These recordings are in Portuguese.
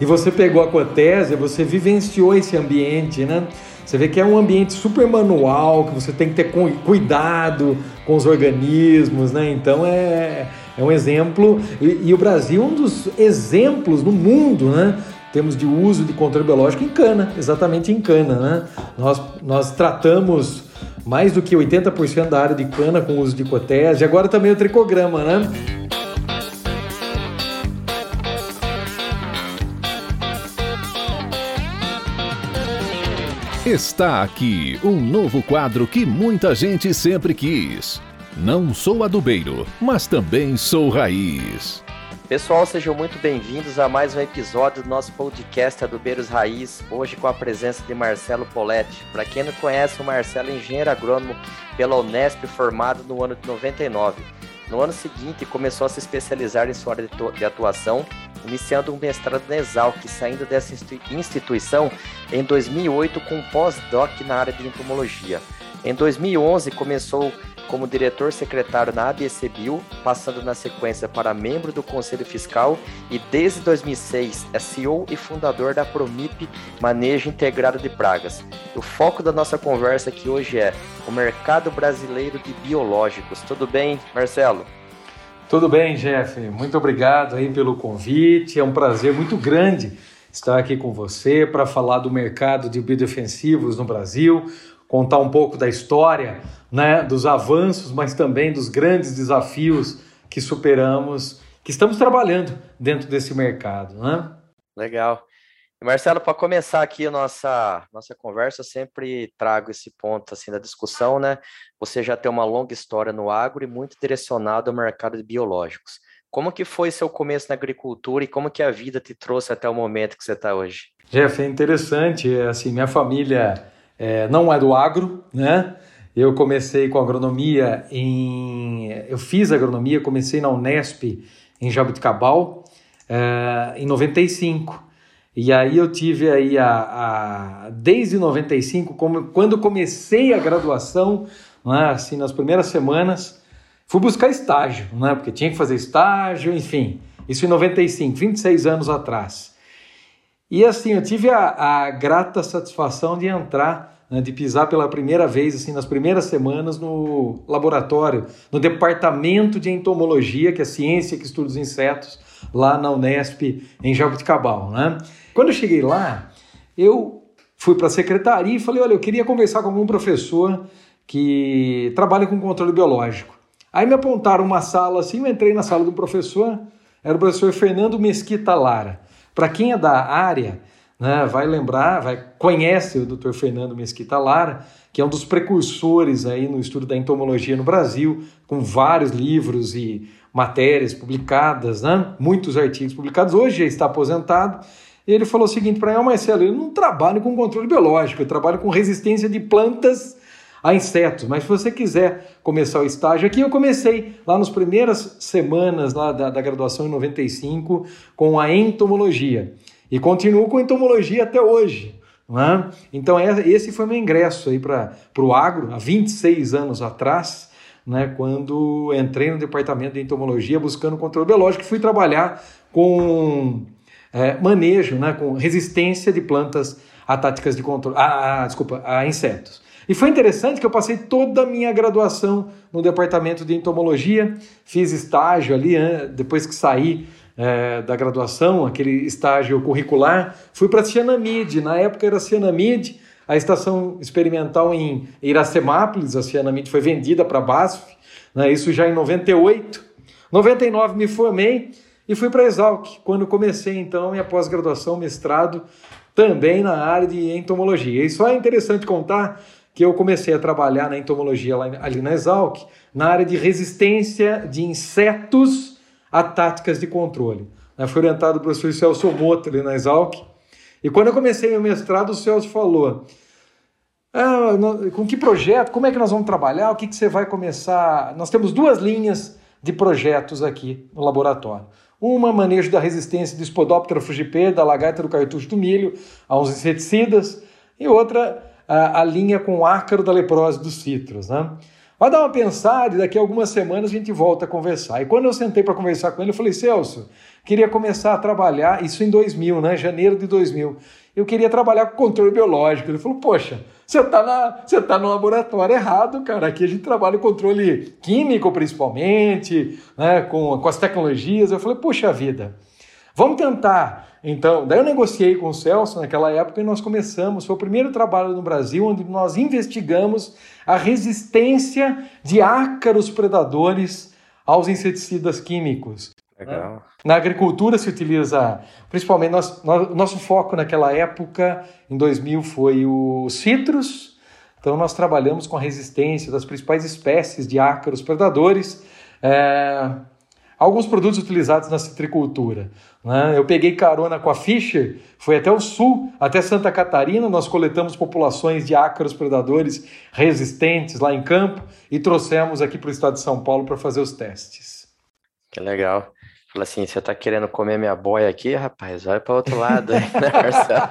e você pegou a cotésia, você vivenciou esse ambiente, né? Você vê que é um ambiente super manual, que você tem que ter cuidado com os organismos, né? Então é, é um exemplo. E, e o Brasil é um dos exemplos no mundo, né? Temos de uso de controle biológico em cana, exatamente em cana, né? Nós, nós tratamos mais do que 80% da área de cana com uso de cotésia, agora também o tricograma, né? Está aqui um novo quadro que muita gente sempre quis. Não sou adubeiro, mas também sou raiz. Pessoal, sejam muito bem-vindos a mais um episódio do nosso podcast Adubeiros Raiz, hoje com a presença de Marcelo Poletti. Para quem não conhece, o Marcelo é engenheiro agrônomo pela Unesp, formado no ano de 99. No ano seguinte, começou a se especializar em sua área de atuação iniciando um mestrado na Exalc, saindo dessa instituição em 2008 com pós-doc na área de entomologia. Em 2011 começou como diretor secretário na ABC Bio, passando na sequência para membro do Conselho Fiscal e desde 2006 é CEO e fundador da Promip Manejo Integrado de Pragas. O foco da nossa conversa aqui hoje é o mercado brasileiro de biológicos. Tudo bem, Marcelo? Tudo bem, Jeff. Muito obrigado aí pelo convite. É um prazer muito grande estar aqui com você para falar do mercado de biodefensivos no Brasil, contar um pouco da história, né, dos avanços, mas também dos grandes desafios que superamos, que estamos trabalhando dentro desse mercado, né? Legal. Marcelo, para começar aqui a nossa, nossa conversa, eu sempre trago esse ponto assim da discussão, né? Você já tem uma longa história no agro e muito direcionado ao mercado de biológicos. Como que foi seu começo na agricultura e como que a vida te trouxe até o momento que você está hoje? Jeff, é interessante, é, assim, minha família é, não é do agro, né? Eu comecei com agronomia em... Eu fiz agronomia, comecei na Unesp em Jabuticabal é, em 95. E aí eu tive aí a, a desde 95, como, quando comecei a graduação, né, assim, nas primeiras semanas, fui buscar estágio, né, porque tinha que fazer estágio, enfim, isso em 95, 26 anos atrás. E assim, eu tive a, a grata satisfação de entrar né, de pisar pela primeira vez, assim, nas primeiras semanas no laboratório, no departamento de entomologia, que é a ciência que estuda os insetos, lá na Unesp, em Jabuticabal. Né? Quando eu cheguei lá, eu fui para a secretaria e falei: olha, eu queria conversar com algum professor que trabalha com controle biológico. Aí me apontaram uma sala assim, eu entrei na sala do professor, era o professor Fernando Mesquita Lara. Para quem é da área, né, vai lembrar, vai, conhece o Dr. Fernando Mesquita Lara, que é um dos precursores aí no estudo da entomologia no Brasil, com vários livros e matérias publicadas, né? muitos artigos publicados, hoje já está aposentado. Ele falou o seguinte para mim, Marcelo, eu não trabalho com controle biológico, eu trabalho com resistência de plantas a insetos. Mas se você quiser começar o estágio aqui, eu comecei lá nas primeiras semanas lá da, da graduação em 95 com a entomologia e continuo com entomologia até hoje. É? Então é, esse foi meu ingresso aí para o agro há 26 anos atrás né, quando entrei no departamento de entomologia buscando controle biológico, fui trabalhar com é, manejo, né, com resistência de plantas a táticas de controle, a, a, desculpa, a insetos. E foi interessante que eu passei toda a minha graduação no departamento de entomologia, fiz estágio ali, depois que saí é, da graduação, aquele estágio curricular, fui para a Cianamide, na época era Cianamide, a estação experimental em Iracemápolis, a Cianamide foi vendida para a BASF, né, isso já em 98. 99 me formei e fui para a Exalc, quando comecei então minha pós-graduação, mestrado, também na área de entomologia. E só é interessante contar que eu comecei a trabalhar na entomologia ali na Exalc, na área de resistência de insetos a táticas de controle. Eu fui orientado pelo professor Celso Moto ali na Exalc, e quando eu comecei meu mestrado, o Celso falou: ah, com que projeto, como é que nós vamos trabalhar, o que, que você vai começar. Nós temos duas linhas de projetos aqui no laboratório. Uma, manejo da resistência do Spodoptera frugipae, da lagarta do cartucho do milho, a uns inseticidas, e outra, a, a linha com ácaro da leprose dos citros. Né? Vai dar uma pensada e daqui a algumas semanas a gente volta a conversar. E quando eu sentei para conversar com ele, eu falei, Celso, queria começar a trabalhar, isso em 2000, né? Janeiro de 2000. Eu queria trabalhar com controle biológico. Ele falou, poxa, você está você tá no laboratório errado, cara. Aqui a gente trabalha controle químico, principalmente, né? com, com as tecnologias. Eu falei, poxa vida, vamos tentar. Então, daí eu negociei com o Celso naquela época e nós começamos. Foi o primeiro trabalho no Brasil onde nós investigamos a resistência de ácaros predadores aos inseticidas químicos. Legal. Na agricultura se utiliza, principalmente, nosso, nosso foco naquela época, em 2000, foi o citros. Então, nós trabalhamos com a resistência das principais espécies de ácaros predadores. É, alguns produtos utilizados na citricultura. Né? Eu peguei carona com a Fischer, fui até o sul, até Santa Catarina, nós coletamos populações de ácaros predadores resistentes lá em campo e trouxemos aqui para o estado de São Paulo para fazer os testes. Que legal. Fala assim, você tá querendo comer minha boia aqui, rapaz? Vai para outro lado, né, Marcelo?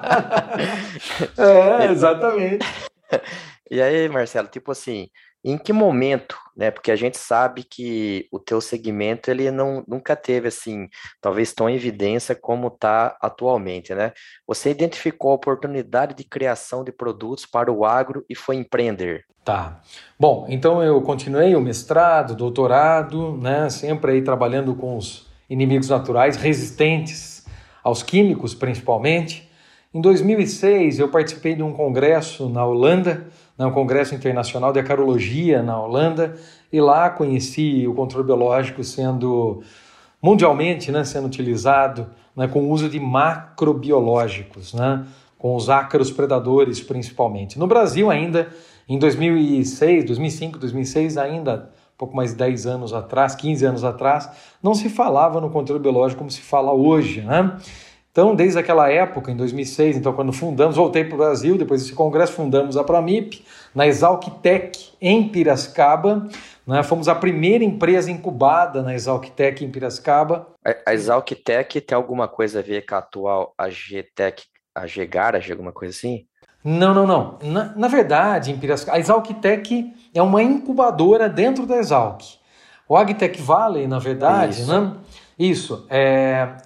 é, exatamente. E aí, Marcelo, tipo assim, em que momento, né? Porque a gente sabe que o teu segmento ele não, nunca teve assim, talvez tão em evidência como está atualmente, né? Você identificou a oportunidade de criação de produtos para o agro e foi empreender. Tá. Bom, então eu continuei o mestrado, doutorado, né? Sempre aí trabalhando com os inimigos naturais resistentes aos químicos, principalmente. Em 2006 eu participei de um congresso na Holanda no Congresso Internacional de Acarologia na Holanda, e lá conheci o controle biológico sendo mundialmente né, sendo utilizado né, com o uso de macrobiológicos, né, com os ácaros predadores principalmente. No Brasil ainda, em 2006, 2005, 2006 ainda, pouco mais de 10 anos atrás, 15 anos atrás, não se falava no controle biológico como se fala hoje, né? Então, desde aquela época, em 2006, então quando fundamos, voltei para o Brasil, depois desse congresso, fundamos a Pramip, na Exalctec, em Piracicaba. Né? Fomos a primeira empresa incubada na Exalctec, em Piracicaba. A, Exalctec tem alguma coisa a ver com a atual AGTEC, a Gegarage, alguma coisa assim? Não, não, não. Na, na verdade, em Piracicaba, a Exalctec é uma incubadora dentro da Exalc. O Agtech Valley, na verdade, Isso. né? Isso. É,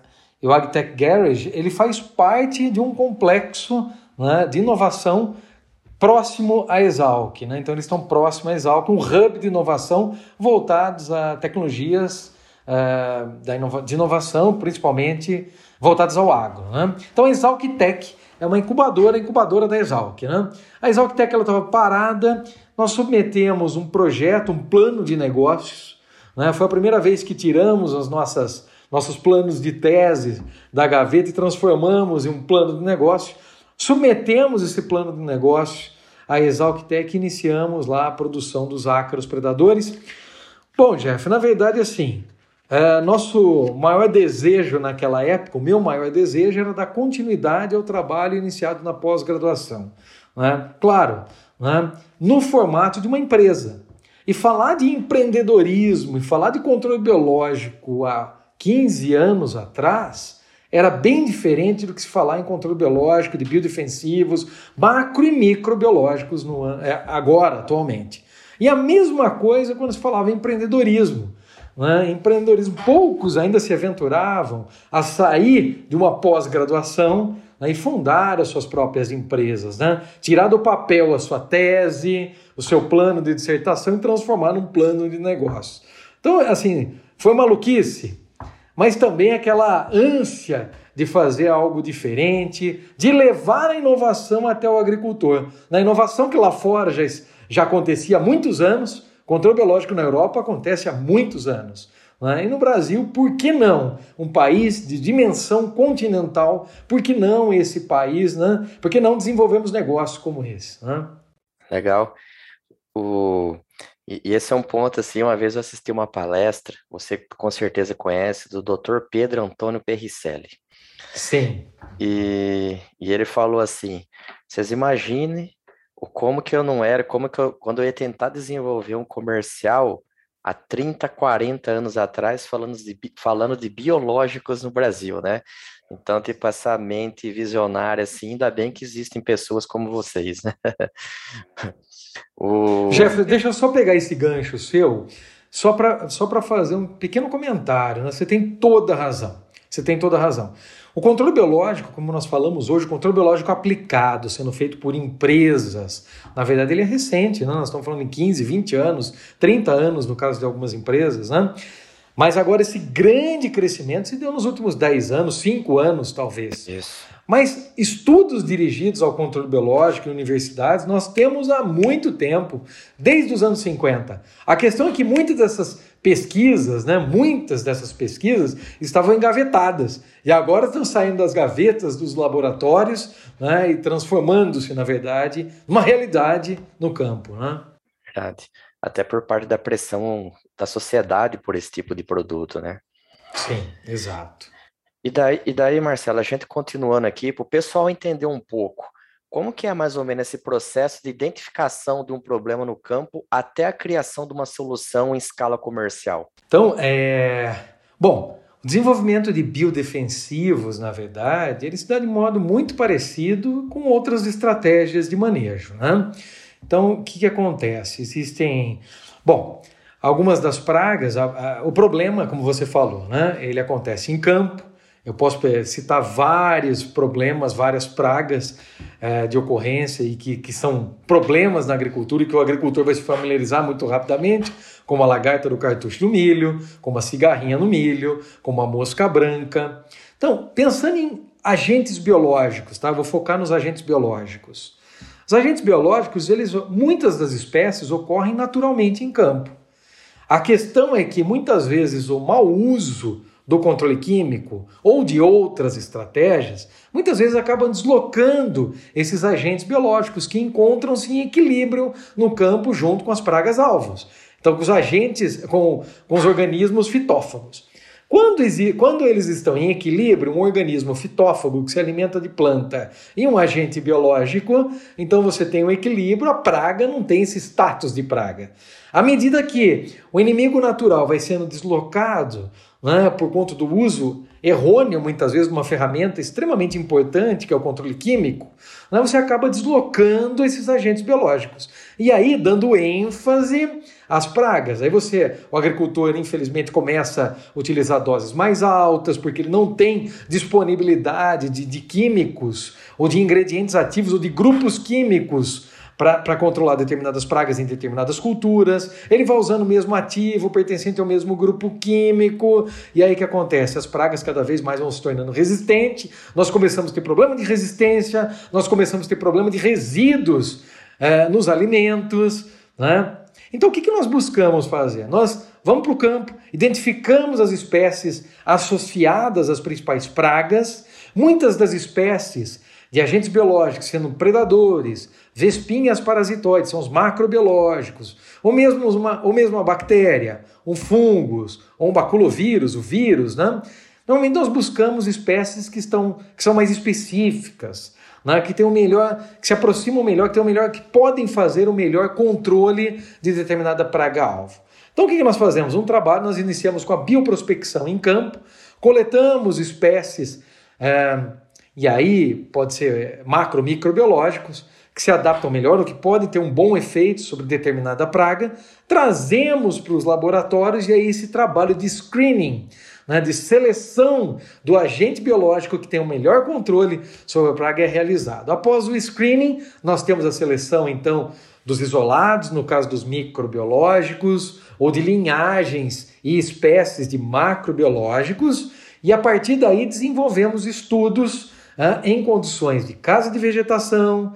e o AgTech Garage ele faz parte de um complexo né, de inovação próximo à Exalc. Né? Então, eles estão próximos à Exalc, um hub de inovação voltados a tecnologias uh, de inovação, principalmente voltadas ao agro. Né? Então, a Exalc Tech é uma incubadora, incubadora da Exalc. Né? A Exalc Tech estava parada, nós submetemos um projeto, um plano de negócios. Né? Foi a primeira vez que tiramos as nossas nossos planos de tese da gaveta e transformamos em um plano de negócio. Submetemos esse plano de negócio à Exalctec e iniciamos lá a produção dos ácaros predadores. Bom, Jeff, na verdade, assim, é, nosso maior desejo naquela época, o meu maior desejo era dar continuidade ao trabalho iniciado na pós-graduação. Né? Claro, né? no formato de uma empresa. E falar de empreendedorismo e falar de controle biológico, a 15 anos atrás, era bem diferente do que se falar em controle biológico, de biodefensivos, macro e microbiológicos no, é, agora, atualmente. E a mesma coisa quando se falava em empreendedorismo. Né? Empreendedorismo, poucos ainda se aventuravam a sair de uma pós-graduação né, e fundar as suas próprias empresas, né? tirar do papel a sua tese, o seu plano de dissertação e transformar num plano de negócio. Então, assim, foi maluquice? Mas também aquela ânsia de fazer algo diferente, de levar a inovação até o agricultor. Na inovação que lá fora já, já acontecia há muitos anos, controle biológico na Europa acontece há muitos anos. Né? E no Brasil, por que não? Um país de dimensão continental, por que não esse país? Né? Por que não desenvolvemos negócios como esse? Né? Legal. O... E, e, esse é um ponto, assim, uma vez eu assisti uma palestra, você com certeza conhece, do Dr. Pedro Antônio Perricelli. Sim. E, e ele falou assim, vocês imaginem o como que eu não era, como que eu, quando eu ia tentar desenvolver um comercial há 30, 40 anos atrás, falando de, falando de biológicos no Brasil, né? Então, tipo, essa mente visionária, assim, ainda bem que existem pessoas como vocês, né? O... Jeffrey, deixa eu só pegar esse gancho seu, só para só fazer um pequeno comentário. Né? Você tem toda a razão. Você tem toda a razão. O controle biológico, como nós falamos hoje, o controle biológico aplicado, sendo feito por empresas, na verdade ele é recente, né? nós estamos falando em 15, 20 anos, 30 anos no caso de algumas empresas, né? Mas agora esse grande crescimento se deu nos últimos 10 anos, 5 anos talvez. Isso. Mas estudos dirigidos ao controle biológico em universidades nós temos há muito tempo, desde os anos 50. A questão é que muitas dessas pesquisas, né, muitas dessas pesquisas estavam engavetadas e agora estão saindo das gavetas dos laboratórios né, e transformando-se, na verdade, numa realidade no campo. Né? Verdade. Até por parte da pressão da sociedade por esse tipo de produto, né? Sim, exato. E daí, e daí, Marcelo, a gente continuando aqui, para o pessoal entender um pouco, como que é mais ou menos esse processo de identificação de um problema no campo até a criação de uma solução em escala comercial? Então, é... Bom, o desenvolvimento de biodefensivos, na verdade, ele se dá de modo muito parecido com outras estratégias de manejo, né? Então, o que, que acontece? Existem... Bom, algumas das pragas, a, a, o problema, como você falou, né? Ele acontece em campo, eu posso citar vários problemas, várias pragas é, de ocorrência e que, que são problemas na agricultura e que o agricultor vai se familiarizar muito rapidamente, como a lagarta do cartucho do milho, como a cigarrinha no milho, como a mosca branca. Então, pensando em agentes biológicos, tá? vou focar nos agentes biológicos. Os agentes biológicos, eles, muitas das espécies ocorrem naturalmente em campo. A questão é que muitas vezes o mau uso do controle químico ou de outras estratégias, muitas vezes acabam deslocando esses agentes biológicos que encontram-se em equilíbrio no campo junto com as pragas alvos. Então, com os agentes, com, com os organismos fitófagos. Quando, quando, eles estão em equilíbrio, um organismo fitófago que se alimenta de planta e um agente biológico, então você tem um equilíbrio, a praga não tem esse status de praga. À medida que o inimigo natural vai sendo deslocado né, por conta do uso errôneo, muitas vezes, de uma ferramenta extremamente importante, que é o controle químico, né, você acaba deslocando esses agentes biológicos. E aí, dando ênfase às pragas. Aí você, o agricultor, infelizmente, começa a utilizar doses mais altas, porque ele não tem disponibilidade de, de químicos, ou de ingredientes ativos, ou de grupos químicos para controlar determinadas pragas em determinadas culturas. Ele vai usando o mesmo ativo, pertencente ao mesmo grupo químico. E aí o que acontece? As pragas cada vez mais vão se tornando resistentes. Nós começamos a ter problema de resistência, nós começamos a ter problema de resíduos é, nos alimentos. Né? Então o que, que nós buscamos fazer? Nós vamos para o campo, identificamos as espécies associadas às principais pragas. Muitas das espécies de agentes biológicos, sendo predadores, vespinhas parasitoides, são os macrobiológicos, ou mesmo uma, ou mesmo uma bactéria, um fungos, ou um baculovírus, o vírus, né? Normalmente nós buscamos espécies que, estão, que são mais específicas, né? que tem o melhor, que se aproximam melhor, que tem o melhor, que podem fazer o melhor controle de determinada praga-alvo. Então o que nós fazemos? Um trabalho, nós iniciamos com a bioprospecção em campo, coletamos espécies. É, e aí pode ser macro, microbiológicos, que se adaptam melhor ou que podem ter um bom efeito sobre determinada praga, trazemos para os laboratórios e aí esse trabalho de screening, né, de seleção do agente biológico que tem o melhor controle sobre a praga é realizado. Após o screening, nós temos a seleção então dos isolados, no caso dos microbiológicos, ou de linhagens e espécies de macrobiológicos, e a partir daí desenvolvemos estudos em condições de casa de vegetação,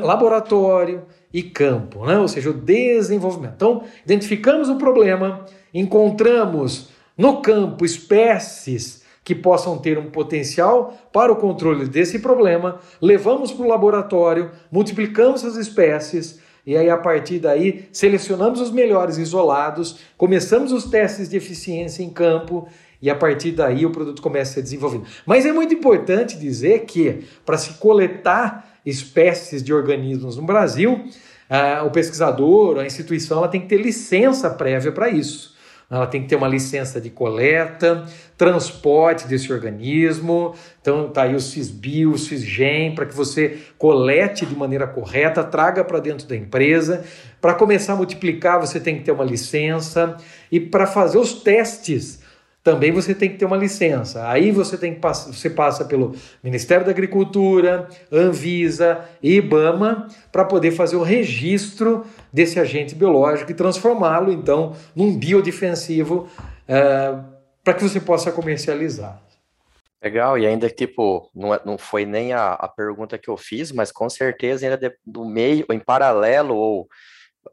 laboratório e campo, né? ou seja, o desenvolvimento. Então, identificamos o problema, encontramos no campo espécies que possam ter um potencial para o controle desse problema, levamos para o laboratório, multiplicamos as espécies e aí a partir daí selecionamos os melhores isolados, começamos os testes de eficiência em campo e a partir daí o produto começa a ser desenvolvido. Mas é muito importante dizer que para se coletar espécies de organismos no Brasil, uh, o pesquisador, a instituição, ela tem que ter licença prévia para isso. Ela tem que ter uma licença de coleta, transporte desse organismo. Então, tá aí o CISBio, o CISGEM, para que você colete de maneira correta, traga para dentro da empresa. Para começar a multiplicar, você tem que ter uma licença. E para fazer os testes, também você tem que ter uma licença. Aí você tem que você passa pelo Ministério da Agricultura, Anvisa, IBAMA para poder fazer o registro desse agente biológico e transformá-lo então num biodefensivo é, para que você possa comercializar. Legal, e ainda tipo, não, é, não foi nem a, a pergunta que eu fiz, mas com certeza ainda de, do meio, em paralelo ou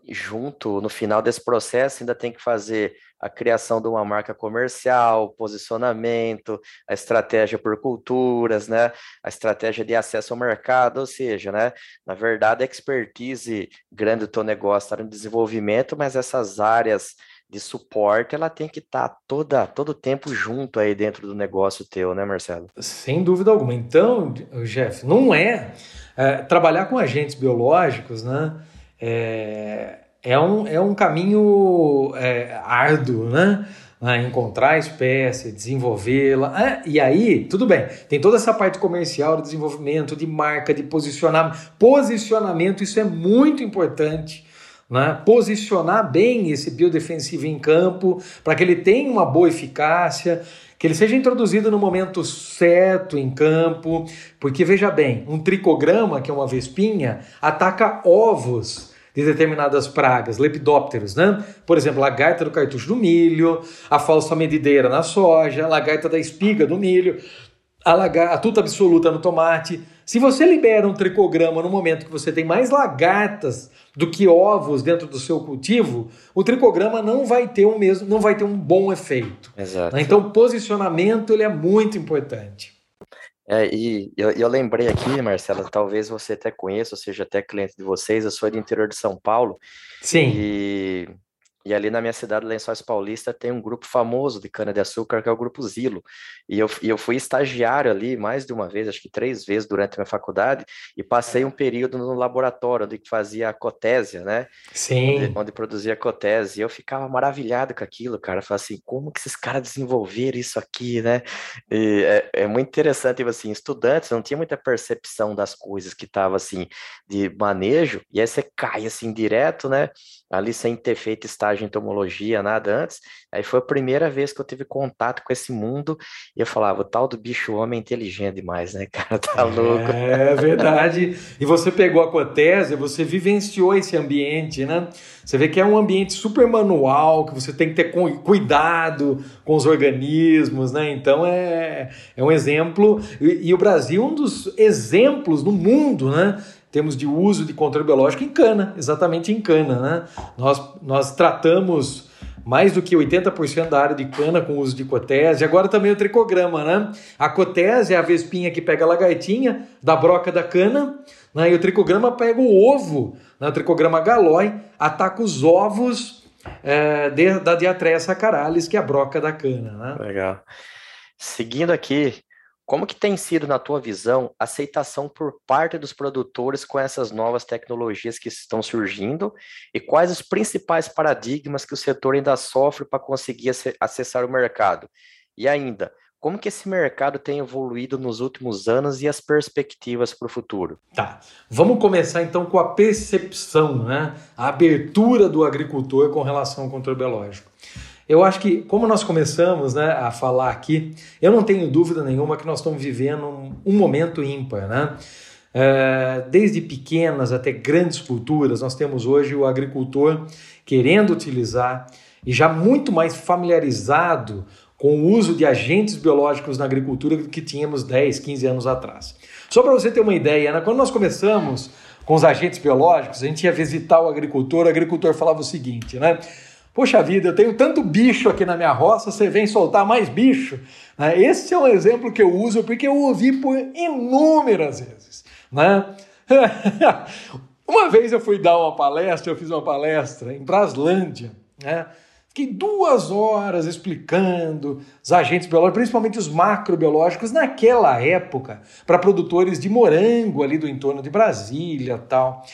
junto, no final desse processo, ainda tem que fazer a criação de uma marca comercial, posicionamento, a estratégia por culturas, né? A estratégia de acesso ao mercado, ou seja, né? Na verdade, a expertise grande do teu negócio está no desenvolvimento, mas essas áreas de suporte, ela tem que estar tá toda todo tempo junto aí dentro do negócio teu, né, Marcelo? Sem dúvida alguma. Então, Jeff, não é, é trabalhar com agentes biológicos, né? É, é um, é um caminho é, árduo, né? encontrar a espécie, desenvolvê-la. Ah, e aí, tudo bem, tem toda essa parte comercial, de desenvolvimento, de marca, de posicionamento. Posicionamento, isso é muito importante. Né? Posicionar bem esse biodefensivo em campo para que ele tenha uma boa eficácia, que ele seja introduzido no momento certo em campo, porque veja bem, um tricograma, que é uma vespinha, ataca ovos de determinadas pragas, lepidópteros, né? Por exemplo, lagarta do cartucho do milho, a falsa medideira na soja, a lagarta da espiga do milho, a, tuta absoluta no tomate. Se você libera um tricograma no momento que você tem mais lagartas do que ovos dentro do seu cultivo, o tricograma não vai ter um mesmo, não vai ter um bom efeito. Exato. Então, o posicionamento ele é muito importante. É, e eu, eu, lembrei aqui, Marcela, talvez você até conheça, ou seja, até cliente de vocês, eu sou do interior de São Paulo. Sim. E e ali na minha cidade, Lençóis Paulista, tem um grupo famoso de cana-de-açúcar, que é o Grupo Zilo. E eu, e eu fui estagiário ali mais de uma vez, acho que três vezes durante a minha faculdade, e passei um período no laboratório onde fazia a cotésia, né? Sim. Onde, onde produzia cotésia. E eu ficava maravilhado com aquilo, cara. Falei assim, como que esses caras desenvolveram isso aqui, né? E é, é muito interessante, tipo assim, estudantes não tinha muita percepção das coisas que tava assim, de manejo, e aí você cai assim direto, né? Ali sem ter feito estágio de entomologia, nada antes. Aí foi a primeira vez que eu tive contato com esse mundo e eu falava, o tal do bicho homem é inteligente demais, né, cara? Tá louco. É verdade. E você pegou a cotésia, você vivenciou esse ambiente, né? Você vê que é um ambiente super manual, que você tem que ter cuidado com os organismos, né? Então é, é um exemplo. E, e o Brasil é um dos exemplos no mundo, né? Temos de uso de controle biológico em cana, exatamente em cana. Né? Nós, nós tratamos mais do que 80% da área de cana com uso de cotese, agora também o tricograma, né? A cotese é a vespinha que pega a lagartinha da broca da cana, né? e o tricograma pega o ovo, né? o tricograma galói, ataca os ovos é, de, da diatreia sacaralis, que é a broca da cana. Né? Legal. Seguindo aqui, como que tem sido, na tua visão, a aceitação por parte dos produtores com essas novas tecnologias que estão surgindo e quais os principais paradigmas que o setor ainda sofre para conseguir acessar o mercado? E ainda, como que esse mercado tem evoluído nos últimos anos e as perspectivas para o futuro? Tá, vamos começar então com a percepção, né? a abertura do agricultor com relação ao controle biológico. Eu acho que, como nós começamos né, a falar aqui, eu não tenho dúvida nenhuma que nós estamos vivendo um, um momento ímpar. Né? É, desde pequenas até grandes culturas, nós temos hoje o agricultor querendo utilizar e já muito mais familiarizado com o uso de agentes biológicos na agricultura do que tínhamos 10, 15 anos atrás. Só para você ter uma ideia, né, quando nós começamos com os agentes biológicos, a gente ia visitar o agricultor, o agricultor falava o seguinte, né? Poxa vida, eu tenho tanto bicho aqui na minha roça, você vem soltar mais bicho. Né? Esse é um exemplo que eu uso porque eu ouvi por inúmeras vezes. Né? uma vez eu fui dar uma palestra, eu fiz uma palestra em Braslândia. Né? Fiquei duas horas explicando os agentes biológicos, principalmente os macrobiológicos, naquela época, para produtores de morango ali do entorno de Brasília tal.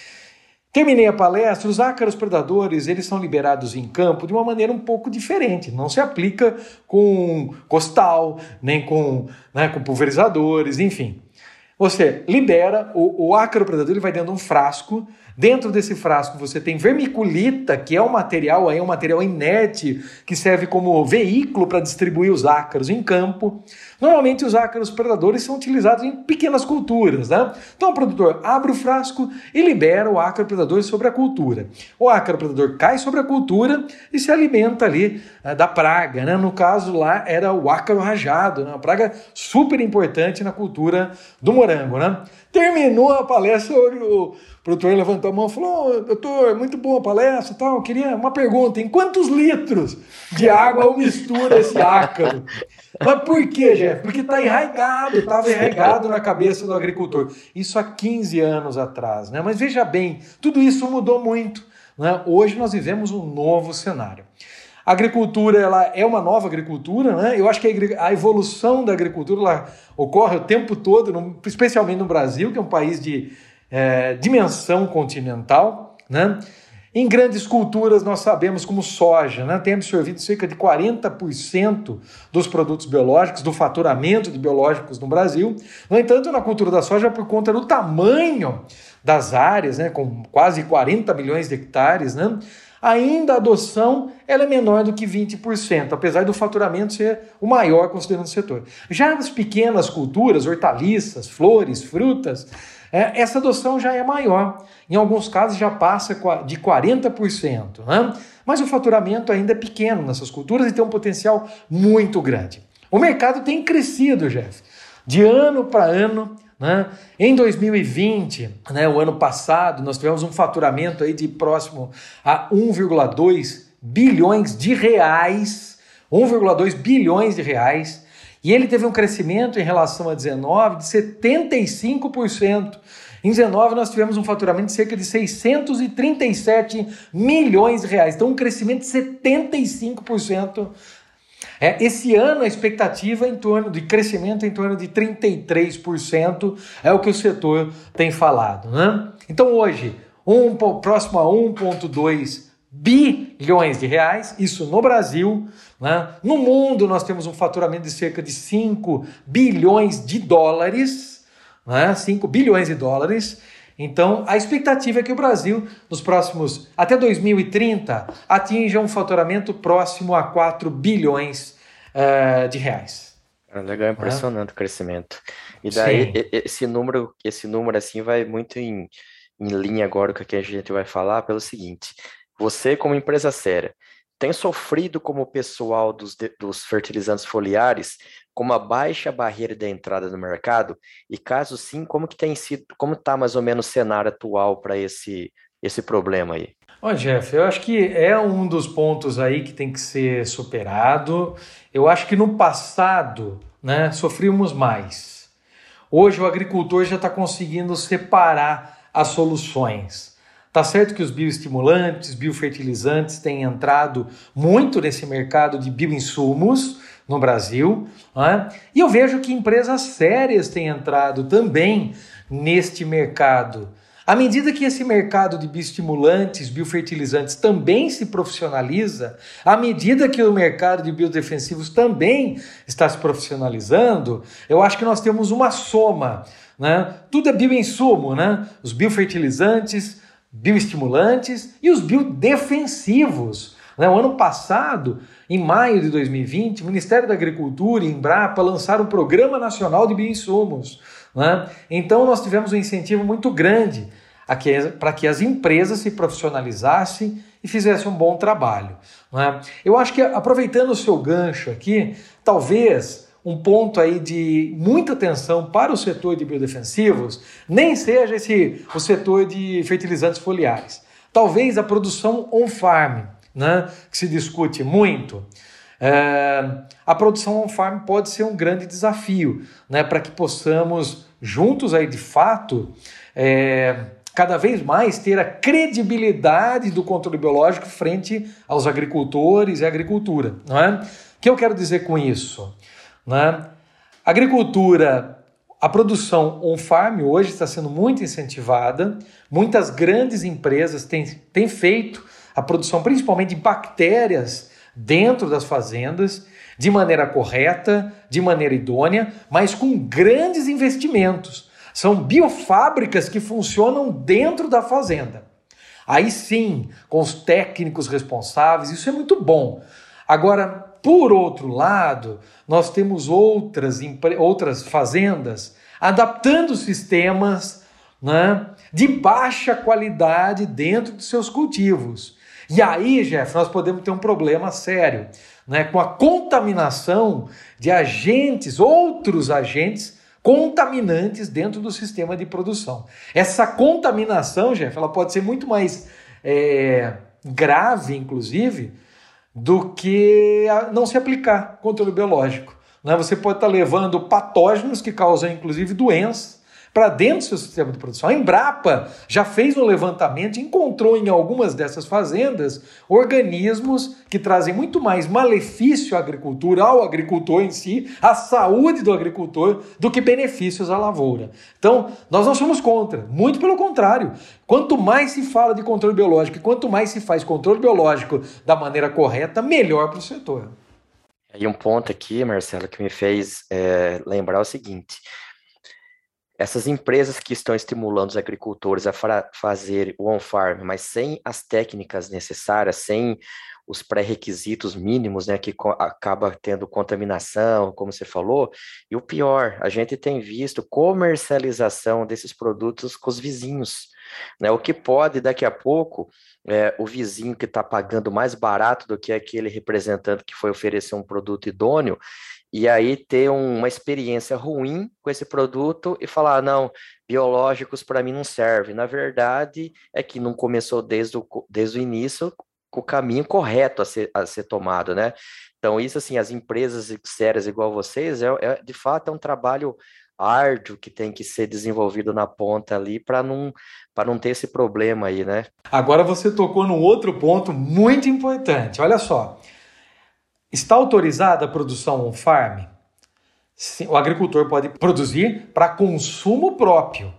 Terminei a palestra, os ácaros predadores, eles são liberados em campo de uma maneira um pouco diferente. Não se aplica com costal, nem com, né, com pulverizadores, enfim. Você libera, o, o ácaro predador ele vai dentro de um frasco, Dentro desse frasco você tem vermiculita, que é um material aí, um material inerte que serve como veículo para distribuir os ácaros em campo. Normalmente os ácaros predadores são utilizados em pequenas culturas, né? Então o produtor abre o frasco e libera o ácaro predador sobre a cultura. O ácaro predador cai sobre a cultura e se alimenta ali né, da praga, né? No caso lá era o ácaro rajado, né? uma praga super importante na cultura do morango, né? Terminou a palestra, o produtor levantou a mão e falou: oh, doutor, muito boa a palestra e tal. Eu queria uma pergunta: em quantos litros de água eu misturo esse ácaro? Mas por quê, Jeff? Porque está enraigado, estava enraigado na cabeça do agricultor. Isso há 15 anos atrás, né? Mas veja bem, tudo isso mudou muito. Né? Hoje nós vivemos um novo cenário. A agricultura ela é uma nova agricultura, né? Eu acho que a evolução da agricultura ocorre o tempo todo, especialmente no Brasil, que é um país de é, dimensão continental, né? Em grandes culturas, nós sabemos como soja né, tem absorvido cerca de 40% dos produtos biológicos, do faturamento de biológicos no Brasil. No entanto, na cultura da soja, por conta do tamanho das áreas, né, com quase 40 milhões de hectares, né, ainda a adoção ela é menor do que 20%, apesar do faturamento ser o maior considerando o setor. Já nas pequenas culturas, hortaliças, flores, frutas, é, essa adoção já é maior. Em alguns casos já passa de 40%. Né? Mas o faturamento ainda é pequeno nessas culturas e tem um potencial muito grande. O mercado tem crescido, Jeff, de ano para ano. Né? Em 2020, né, o ano passado, nós tivemos um faturamento aí de próximo a 1,2 bilhões de reais. 1,2 bilhões de reais. E ele teve um crescimento em relação a 19 de 75%. Em 19 nós tivemos um faturamento de cerca de 637 milhões de reais. Então um crescimento de 75% é, esse ano a expectativa é em torno de crescimento em torno de 33% é o que o setor tem falado. Né? Então hoje, um, próximo a 1,2 bilhões de reais, isso no Brasil. Né? No mundo nós temos um faturamento de cerca de 5 bilhões de dólares, né? 5 bilhões de dólares. Então, a expectativa é que o Brasil, nos próximos, até 2030, atinja um faturamento próximo a 4 bilhões uh, de reais. É legal, impressionante o crescimento. E daí, Sim. esse número, esse número assim vai muito em, em linha agora com o que a gente vai falar, pelo seguinte: você, como empresa séria, tem sofrido como pessoal dos, dos fertilizantes foliares com uma baixa barreira de entrada no mercado? E caso sim, como que tem sido, como está mais ou menos o cenário atual para esse, esse problema aí? Ó, Jeff, eu acho que é um dos pontos aí que tem que ser superado. Eu acho que no passado, né, sofríamos mais. Hoje o agricultor já está conseguindo separar as soluções. Tá certo que os bioestimulantes, biofertilizantes têm entrado muito nesse mercado de bioinsumos no Brasil, né? e eu vejo que empresas sérias têm entrado também neste mercado. À medida que esse mercado de bioestimulantes, biofertilizantes também se profissionaliza, à medida que o mercado de biodefensivos também está se profissionalizando, eu acho que nós temos uma soma. Né? Tudo é bioinsumo, né? os biofertilizantes, bioestimulantes e os biodefensivos. Né? O ano passado, em maio de 2020, o Ministério da Agricultura e Embrapa lançaram um Programa Nacional de Bioinsumos. Né? Então, nós tivemos um incentivo muito grande para que as empresas se profissionalizassem e fizessem um bom trabalho. Né? Eu acho que, aproveitando o seu gancho aqui, talvez um ponto aí de muita atenção para o setor de biodefensivos nem seja esse o setor de fertilizantes foliares. Talvez a produção on-farm, né, que se discute muito. É, a produção on-farm pode ser um grande desafio né, para que possamos, juntos aí de fato, é, cada vez mais ter a credibilidade do controle biológico frente aos agricultores e à agricultura. Não é? O que eu quero dizer com isso? Né? Agricultura A produção on-farm hoje está sendo muito incentivada, muitas grandes empresas têm, têm feito a produção principalmente de bactérias dentro das fazendas de maneira correta, de maneira idônea, mas com grandes investimentos. São biofábricas que funcionam dentro da fazenda. Aí sim, com os técnicos responsáveis, isso é muito bom. Agora, por outro lado, nós temos outras, outras fazendas adaptando sistemas né, de baixa qualidade dentro de seus cultivos. E aí, Jeff, nós podemos ter um problema sério né, com a contaminação de agentes, outros agentes contaminantes dentro do sistema de produção. Essa contaminação, Jeff, ela pode ser muito mais é, grave, inclusive, do que não se aplicar controle biológico. Né? Você pode estar levando patógenos que causam, inclusive, doenças para dentro do seu sistema de produção. A Embrapa já fez um levantamento e encontrou em algumas dessas fazendas organismos que trazem muito mais malefício à agricultura, ao agricultor em si, à saúde do agricultor, do que benefícios à lavoura. Então, nós não somos contra, muito pelo contrário. Quanto mais se fala de controle biológico e quanto mais se faz controle biológico da maneira correta, melhor para o setor. E um ponto aqui, Marcelo, que me fez é, lembrar o seguinte: essas empresas que estão estimulando os agricultores a fazer o on-farm, mas sem as técnicas necessárias, sem os pré-requisitos mínimos, né, que acaba tendo contaminação, como você falou, e o pior, a gente tem visto comercialização desses produtos com os vizinhos, né, o que pode daqui a pouco é, o vizinho que está pagando mais barato do que aquele representante que foi oferecer um produto idôneo, e aí ter uma experiência ruim com esse produto e falar, não, biológicos para mim não serve. Na verdade, é que não começou desde o, desde o início o caminho correto a ser, a ser tomado, né? Então, isso, assim, as empresas sérias igual vocês, é, é de fato é um trabalho árduo que tem que ser desenvolvido na ponta ali para não, não ter esse problema aí, né? Agora você tocou num outro ponto muito importante. Olha só, Está autorizada a produção on-farm? O agricultor pode produzir para consumo próprio.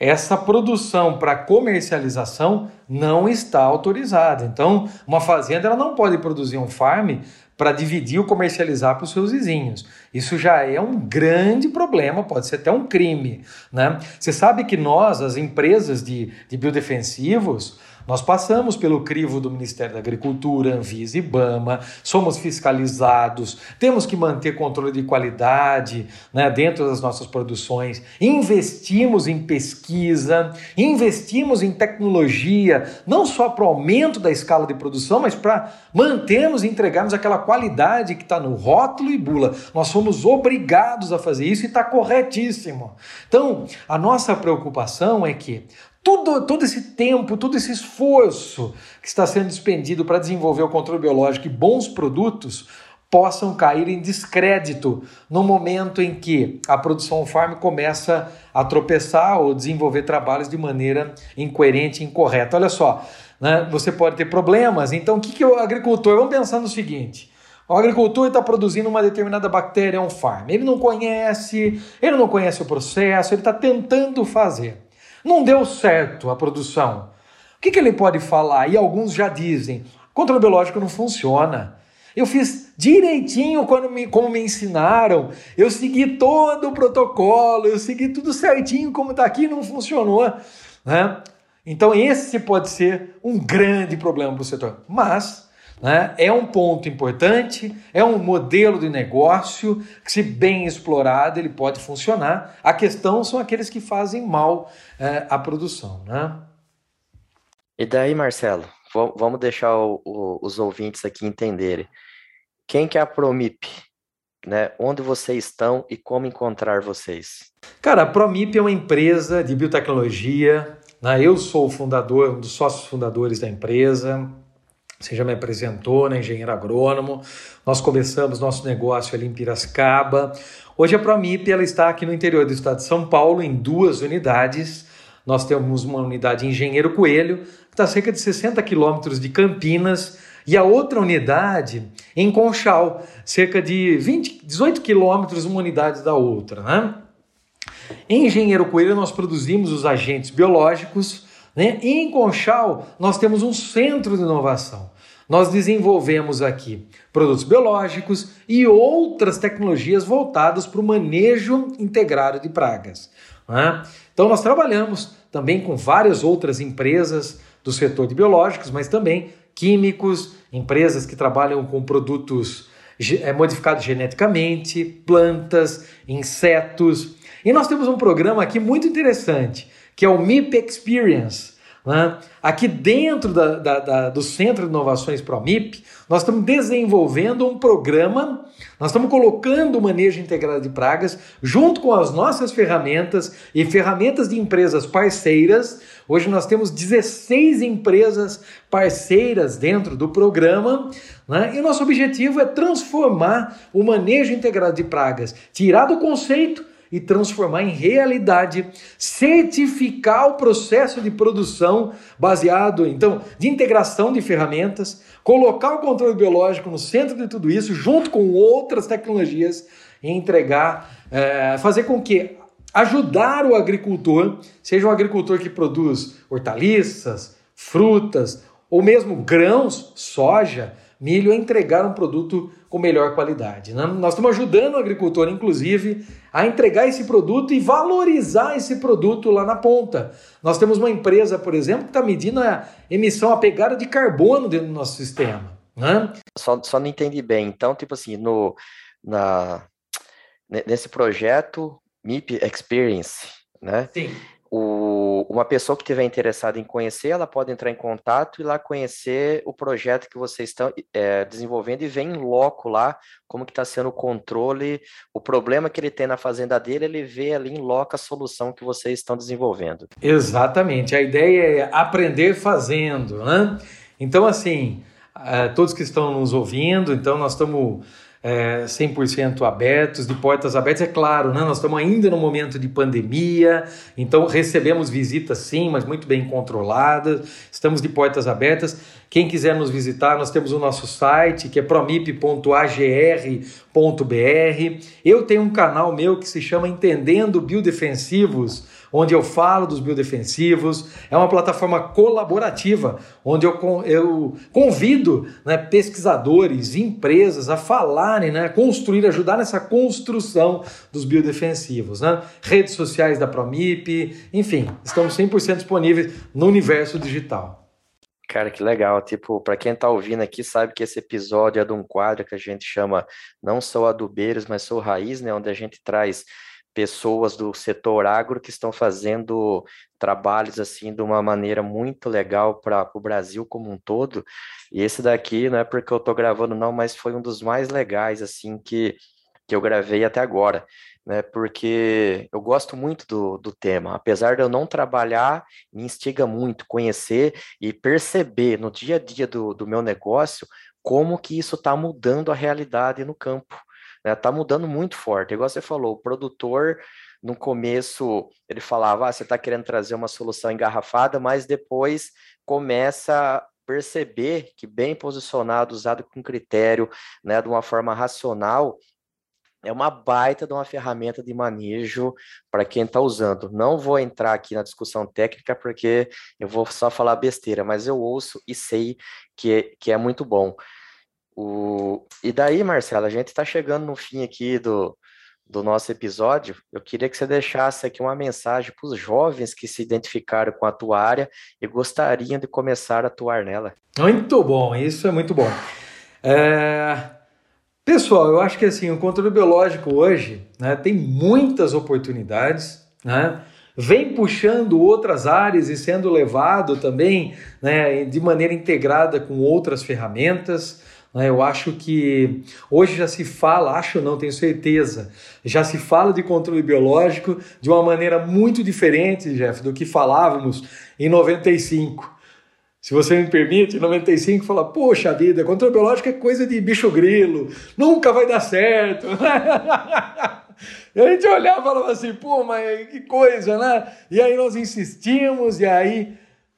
Essa produção para comercialização não está autorizada. Então, uma fazenda ela não pode produzir um farm para dividir ou comercializar para os seus vizinhos. Isso já é um grande problema, pode ser até um crime. Né? Você sabe que nós, as empresas de, de biodefensivos, nós passamos pelo crivo do Ministério da Agricultura, Anvisa e Bama, somos fiscalizados, temos que manter controle de qualidade né, dentro das nossas produções, investimos em pesquisa, investimos em tecnologia, não só para o aumento da escala de produção, mas para mantermos e entregarmos aquela qualidade que está no rótulo e bula. Nós somos obrigados a fazer isso e está corretíssimo. Então, a nossa preocupação é que tudo, todo esse tempo, todo esse esforço que está sendo despendido para desenvolver o controle biológico e bons produtos possam cair em descrédito no momento em que a produção farm começa a tropeçar ou desenvolver trabalhos de maneira incoerente e incorreta. Olha só, né? você pode ter problemas. Então, o que, que o agricultor? Vamos pensar no seguinte: o agricultor está produzindo uma determinada bactéria on farm. Ele não conhece, ele não conhece o processo, ele está tentando fazer. Não deu certo a produção. O que, que ele pode falar? E alguns já dizem: controle biológico não funciona. Eu fiz direitinho quando me, como me ensinaram, eu segui todo o protocolo, eu segui tudo certinho como está aqui, não funcionou. Né? Então, esse pode ser um grande problema para o setor. Mas né? É um ponto importante, é um modelo de negócio que, se bem explorado, ele pode funcionar. A questão são aqueles que fazem mal é, a produção. Né? E daí, Marcelo, vamos deixar o, o, os ouvintes aqui entenderem. Quem que é a Promip? Né? Onde vocês estão e como encontrar vocês? Cara, a Promip é uma empresa de biotecnologia. Né? Eu sou o fundador, um dos sócios fundadores da empresa. Você já me apresentou, né, engenheiro agrônomo. Nós começamos nosso negócio ali em Piracicaba. Hoje a Promip ela está aqui no interior do estado de São Paulo em duas unidades. Nós temos uma unidade em Engenheiro Coelho, que está a cerca de 60 quilômetros de Campinas, e a outra unidade em Conchal, cerca de 20, 18 quilômetros uma unidade da outra. Né? Em Engenheiro Coelho, nós produzimos os agentes biológicos. Né? Em Conchal, nós temos um centro de inovação. Nós desenvolvemos aqui produtos biológicos e outras tecnologias voltadas para o manejo integrado de pragas. Né? Então, nós trabalhamos também com várias outras empresas do setor de biológicos, mas também químicos, empresas que trabalham com produtos é, modificados geneticamente, plantas, insetos. E nós temos um programa aqui muito interessante, que é o MIP Experience. Né? Aqui dentro da, da, da, do Centro de Inovações ProMIP, nós estamos desenvolvendo um programa, nós estamos colocando o manejo integrado de pragas junto com as nossas ferramentas e ferramentas de empresas parceiras. Hoje nós temos 16 empresas parceiras dentro do programa, né? e o nosso objetivo é transformar o manejo integrado de pragas, tirar do conceito e transformar em realidade, certificar o processo de produção baseado, então, de integração de ferramentas, colocar o controle biológico no centro de tudo isso, junto com outras tecnologias, e entregar, é, fazer com que ajudar o agricultor, seja um agricultor que produz hortaliças, frutas ou mesmo grãos, soja, milho, a entregar um produto com melhor qualidade. Né? Nós estamos ajudando o agricultor, inclusive, a entregar esse produto e valorizar esse produto lá na ponta. Nós temos uma empresa, por exemplo, que está medindo a emissão, a pegada de carbono dentro do nosso sistema. Né? Só, só não entendi bem. Então, tipo assim, no, na, nesse projeto MIP Experience, né? Sim o, uma pessoa que estiver interessada em conhecer, ela pode entrar em contato e lá conhecer o projeto que vocês estão é, desenvolvendo e ver em loco lá como que está sendo o controle, o problema que ele tem na fazenda dele, ele vê ali em loco a solução que vocês estão desenvolvendo. Exatamente, a ideia é aprender fazendo, né? Então, assim, é, todos que estão nos ouvindo, então nós estamos é, 100% abertos, de portas abertas. É claro, né? nós estamos ainda no momento de pandemia, então recebemos visitas sim, mas muito bem controladas, estamos de portas abertas. Quem quiser nos visitar, nós temos o nosso site, que é promip.agr.br. Eu tenho um canal meu que se chama Entendendo Biodefensivos, onde eu falo dos biodefensivos. É uma plataforma colaborativa, onde eu, eu convido né, pesquisadores, empresas a falarem, né, construir, ajudar nessa construção dos biodefensivos. Né? Redes sociais da Promip, enfim, estamos 100% disponíveis no universo digital. Cara, que legal. Tipo, para quem tá ouvindo aqui, sabe que esse episódio é de um quadro que a gente chama Não Sou Adubeiros, mas Sou Raiz, né? Onde a gente traz pessoas do setor agro que estão fazendo trabalhos assim de uma maneira muito legal para o Brasil como um todo. E esse daqui não é porque eu estou gravando não, mas foi um dos mais legais assim que, que eu gravei até agora né? Porque eu gosto muito do, do tema, apesar de eu não trabalhar, me instiga muito conhecer e perceber no dia a dia do, do meu negócio como que isso está mudando a realidade no campo. Está né? Mudando muito forte. Igual você falou, o produtor no começo ele falava, ah, você está querendo trazer uma solução engarrafada, mas depois começa a perceber que bem posicionado, usado com critério, né, de uma forma racional, é uma baita de uma ferramenta de manejo para quem está usando. Não vou entrar aqui na discussão técnica porque eu vou só falar besteira, mas eu ouço e sei que é, que é muito bom. O... E daí, Marcelo, a gente está chegando no fim aqui do, do nosso episódio. Eu queria que você deixasse aqui uma mensagem para os jovens que se identificaram com a tua área e gostariam de começar a atuar nela. Muito bom, isso é muito bom. É... Pessoal, eu acho que assim, o controle biológico hoje né, tem muitas oportunidades, né? vem puxando outras áreas e sendo levado também né, de maneira integrada com outras ferramentas. Né? Eu acho que hoje já se fala, acho não, tenho certeza, já se fala de controle biológico de uma maneira muito diferente, Jeff, do que falávamos em 95 se você me permite, em 95 fala, poxa vida, controle biológico é coisa de bicho grilo, nunca vai dar certo. e a gente olhava e falava assim, pô, mas que coisa, né? E aí nós insistimos, e aí,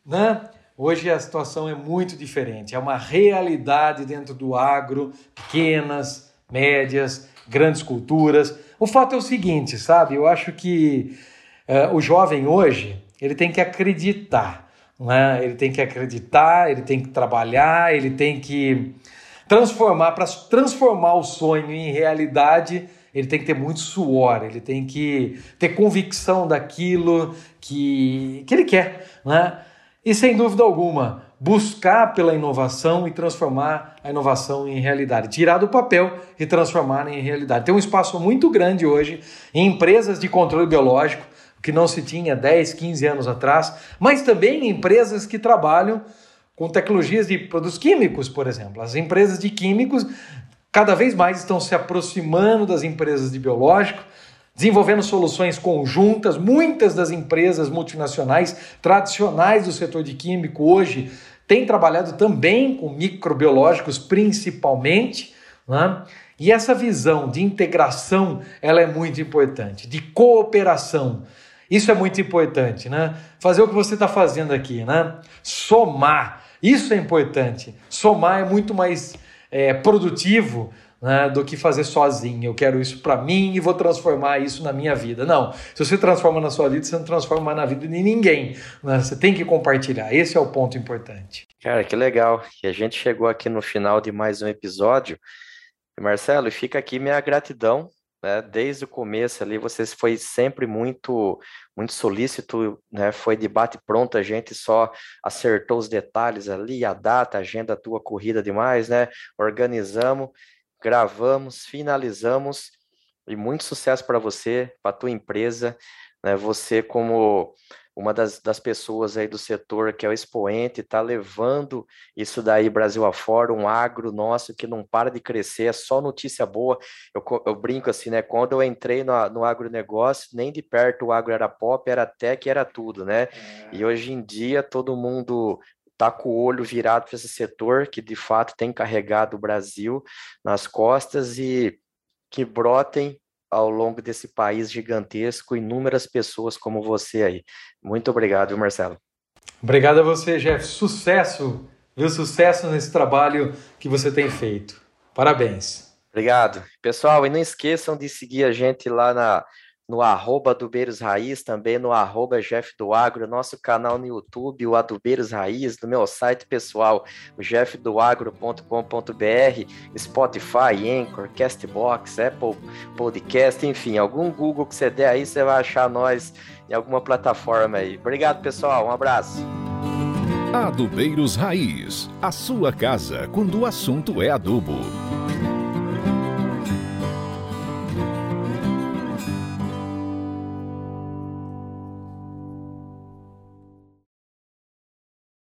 né? Hoje a situação é muito diferente, é uma realidade dentro do agro, pequenas, médias, grandes culturas, O fato é o seguinte, sabe? Eu acho que uh, o jovem hoje ele tem que acreditar, né? Ele tem que acreditar, ele tem que trabalhar, ele tem que transformar para transformar o sonho em realidade. Ele tem que ter muito suor, ele tem que ter convicção daquilo que, que ele quer, né? E sem dúvida alguma, buscar pela inovação e transformar a inovação em realidade, tirar do papel e transformar em realidade. Tem um espaço muito grande hoje em empresas de controle biológico, que não se tinha 10, 15 anos atrás, mas também em empresas que trabalham com tecnologias de produtos químicos, por exemplo. As empresas de químicos cada vez mais estão se aproximando das empresas de biológico, desenvolvendo soluções conjuntas. Muitas das empresas multinacionais tradicionais do setor de químico hoje têm trabalhado também com microbiológicos, principalmente. Né? E essa visão de integração ela é muito importante, de cooperação. Isso é muito importante, né? Fazer o que você está fazendo aqui, né? Somar. Isso é importante. Somar é muito mais é, produtivo né, do que fazer sozinho. Eu quero isso para mim e vou transformar isso na minha vida. Não. Se você transforma na sua vida, você não transforma na vida de ninguém. Né? Você tem que compartilhar. Esse é o ponto importante. Cara, que legal. E a gente chegou aqui no final de mais um episódio. Marcelo, fica aqui minha gratidão né, desde o começo ali, você foi sempre muito muito solícito, né, foi debate pronto, a gente só acertou os detalhes ali, a data, a agenda tua corrida demais, né, organizamos, gravamos, finalizamos, e muito sucesso para você, para tua empresa, né, você como uma das, das pessoas aí do setor que é o expoente, está levando isso daí Brasil afora, um agro nosso que não para de crescer, é só notícia boa. Eu, eu brinco assim, né? Quando eu entrei no, no agronegócio, nem de perto o agro era pop, era tech, era tudo, né? É. E hoje em dia todo mundo está com o olho virado para esse setor que de fato tem carregado o Brasil nas costas e que brotem ao longo desse país gigantesco, inúmeras pessoas como você aí. Muito obrigado, Marcelo. Obrigado a você, Jeff. Sucesso, viu? Sucesso nesse trabalho que você tem feito. Parabéns. Obrigado. Pessoal, e não esqueçam de seguir a gente lá na no arroba Adubeiros Raiz, também no arroba Jeff do Agro, nosso canal no YouTube, o Adubeiros Raiz, no meu site pessoal, o jeffdoagro.com.br, Spotify, Anchor, Castbox, Apple Podcast, enfim, algum Google que você der aí, você vai achar nós em alguma plataforma aí. Obrigado, pessoal. Um abraço. Adubeiros Raiz, a sua casa quando o assunto é adubo.